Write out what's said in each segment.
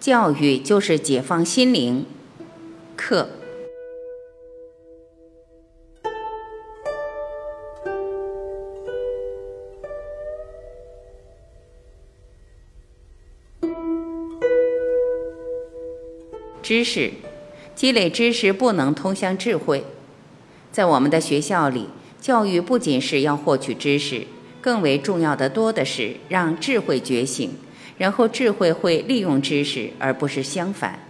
教育就是解放心灵。课。知识，积累知识不能通向智慧。在我们的学校里，教育不仅是要获取知识，更为重要的多的是让智慧觉醒，然后智慧会利用知识，而不是相反。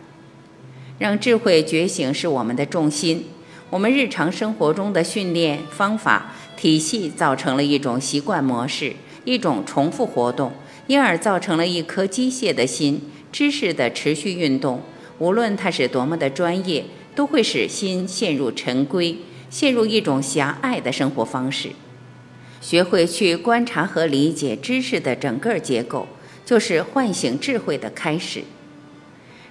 让智慧觉醒是我们的重心。我们日常生活中的训练方法体系造成了一种习惯模式，一种重复活动，因而造成了一颗机械的心，知识的持续运动。无论它是多么的专业，都会使心陷入陈规，陷入一种狭隘的生活方式。学会去观察和理解知识的整个结构，就是唤醒智慧的开始。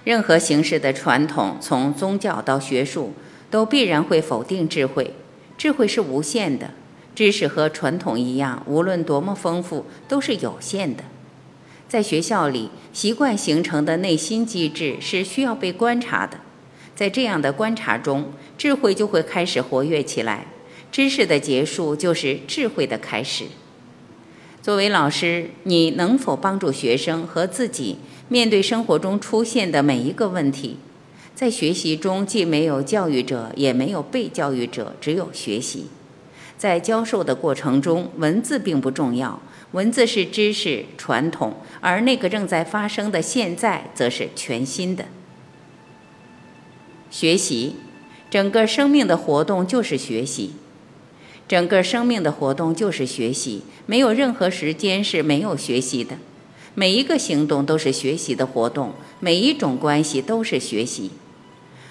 任何形式的传统，从宗教到学术，都必然会否定智慧。智慧是无限的，知识和传统一样，无论多么丰富，都是有限的。在学校里，习惯形成的内心机制是需要被观察的。在这样的观察中，智慧就会开始活跃起来。知识的结束就是智慧的开始。作为老师，你能否帮助学生和自己面对生活中出现的每一个问题？在学习中，既没有教育者，也没有被教育者，只有学习。在教授的过程中，文字并不重要。文字是知识传统，而那个正在发生的现在，则是全新的。学习，整个生命的活动就是学习，整个生命的活动就是学习，没有任何时间是没有学习的。每一个行动都是学习的活动，每一种关系都是学习。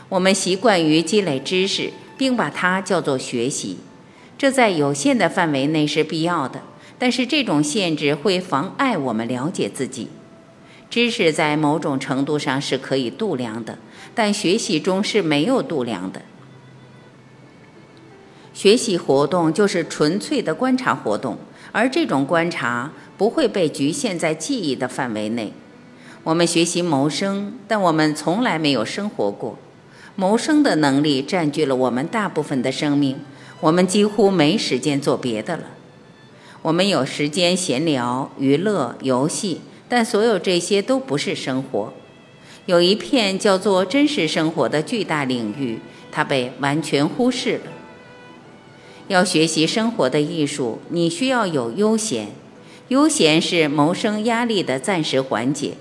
我们习惯于积累知识，并把它叫做学习，这在有限的范围内是必要的。但是这种限制会妨碍我们了解自己。知识在某种程度上是可以度量的，但学习中是没有度量的。学习活动就是纯粹的观察活动，而这种观察不会被局限在记忆的范围内。我们学习谋生，但我们从来没有生活过。谋生的能力占据了我们大部分的生命，我们几乎没时间做别的了。我们有时间闲聊、娱乐、游戏，但所有这些都不是生活。有一片叫做真实生活的巨大领域，它被完全忽视了。要学习生活的艺术，你需要有悠闲。悠闲是谋生压力的暂时缓解。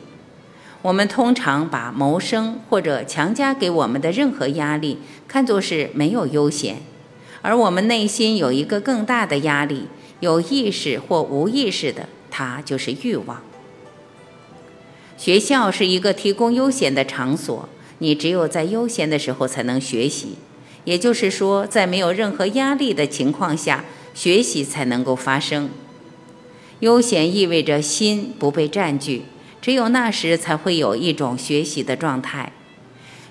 我们通常把谋生或者强加给我们的任何压力看作是没有悠闲，而我们内心有一个更大的压力。有意识或无意识的，它就是欲望。学校是一个提供悠闲的场所，你只有在悠闲的时候才能学习。也就是说，在没有任何压力的情况下，学习才能够发生。悠闲意味着心不被占据，只有那时才会有一种学习的状态。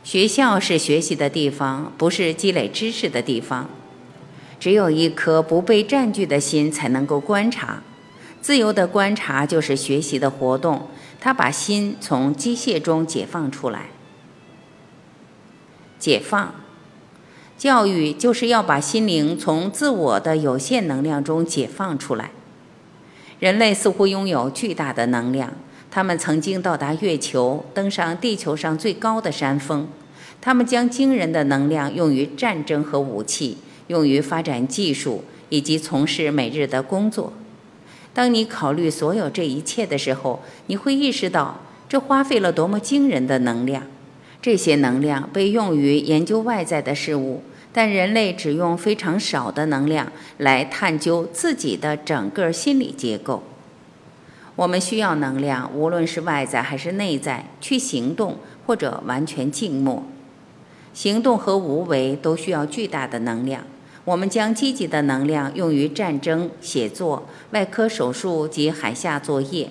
学校是学习的地方，不是积累知识的地方。只有一颗不被占据的心，才能够观察。自由的观察就是学习的活动，它把心从机械中解放出来。解放，教育就是要把心灵从自我的有限能量中解放出来。人类似乎拥有巨大的能量，他们曾经到达月球，登上地球上最高的山峰，他们将惊人的能量用于战争和武器。用于发展技术以及从事每日的工作。当你考虑所有这一切的时候，你会意识到这花费了多么惊人的能量。这些能量被用于研究外在的事物，但人类只用非常少的能量来探究自己的整个心理结构。我们需要能量，无论是外在还是内在，去行动或者完全静默。行动和无为都需要巨大的能量。我们将积极的能量用于战争、写作、外科手术及海下作业。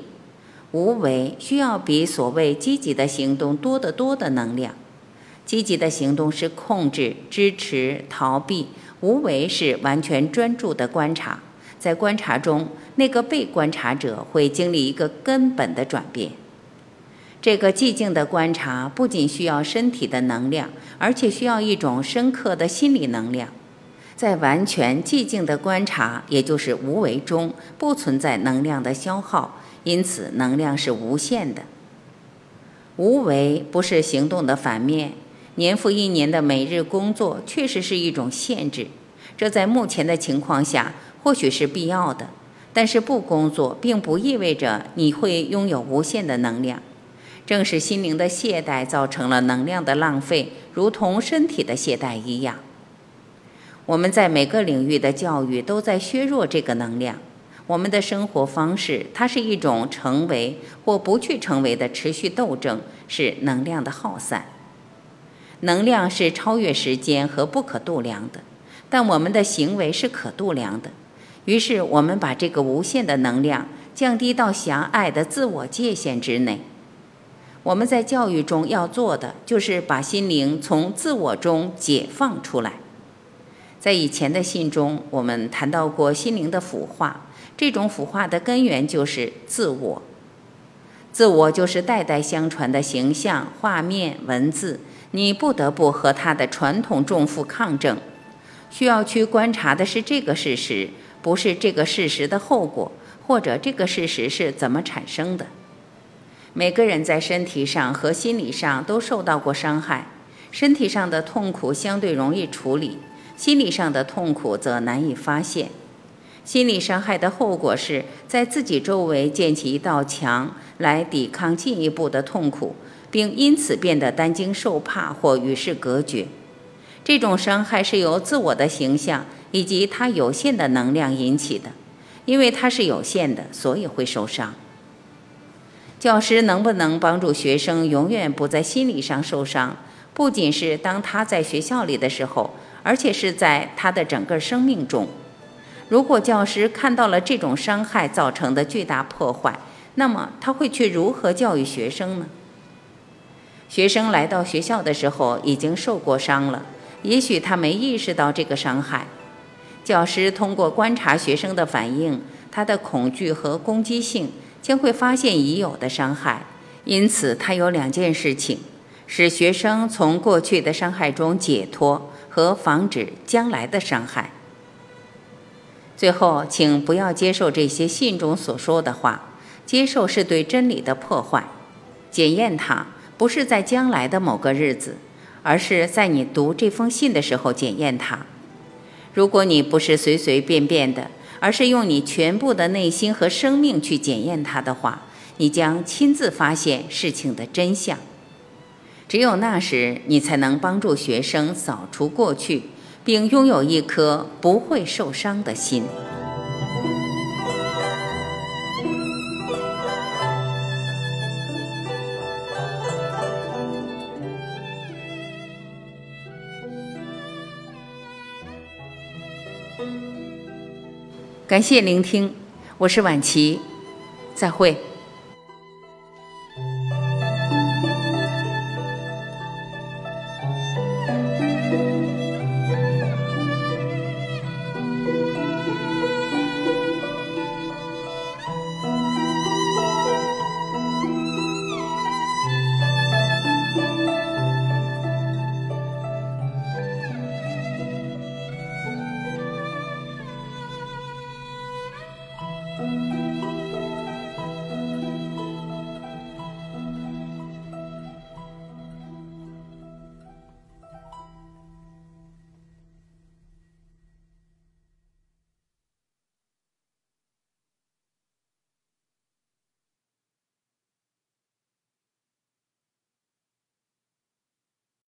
无为需要比所谓积极的行动多得多的能量。积极的行动是控制、支持、逃避；无为是完全专注的观察。在观察中，那个被观察者会经历一个根本的转变。这个寂静的观察不仅需要身体的能量，而且需要一种深刻的心理能量。在完全寂静的观察，也就是无为中，不存在能量的消耗，因此能量是无限的。无为不是行动的反面，年复一年的每日工作确实是一种限制，这在目前的情况下或许是必要的。但是不工作，并不意味着你会拥有无限的能量。正是心灵的懈怠造成了能量的浪费，如同身体的懈怠一样。我们在每个领域的教育都在削弱这个能量。我们的生活方式，它是一种成为或不去成为的持续斗争，是能量的耗散。能量是超越时间和不可度量的，但我们的行为是可度量的。于是，我们把这个无限的能量降低到狭隘的自我界限之内。我们在教育中要做的，就是把心灵从自我中解放出来。在以前的信中，我们谈到过心灵的腐化，这种腐化的根源就是自我。自我就是代代相传的形象、画面、文字，你不得不和他的传统重负抗争。需要去观察的是这个事实，不是这个事实的后果，或者这个事实是怎么产生的。每个人在身体上和心理上都受到过伤害，身体上的痛苦相对容易处理，心理上的痛苦则难以发现。心理伤害的后果是在自己周围建起一道墙来抵抗进一步的痛苦，并因此变得担惊受怕或与世隔绝。这种伤害是由自我的形象以及它有限的能量引起的，因为它是有限的，所以会受伤。教师能不能帮助学生永远不在心理上受伤？不仅是当他在学校里的时候，而且是在他的整个生命中。如果教师看到了这种伤害造成的巨大破坏，那么他会去如何教育学生呢？学生来到学校的时候已经受过伤了，也许他没意识到这个伤害。教师通过观察学生的反应，他的恐惧和攻击性。将会发现已有的伤害，因此他有两件事情：使学生从过去的伤害中解脱和防止将来的伤害。最后，请不要接受这些信中所说的话，接受是对真理的破坏。检验它，不是在将来的某个日子，而是在你读这封信的时候检验它。如果你不是随随便便的。而是用你全部的内心和生命去检验它的话，你将亲自发现事情的真相。只有那时，你才能帮助学生扫除过去，并拥有一颗不会受伤的心。感谢聆听，我是婉琪，再会。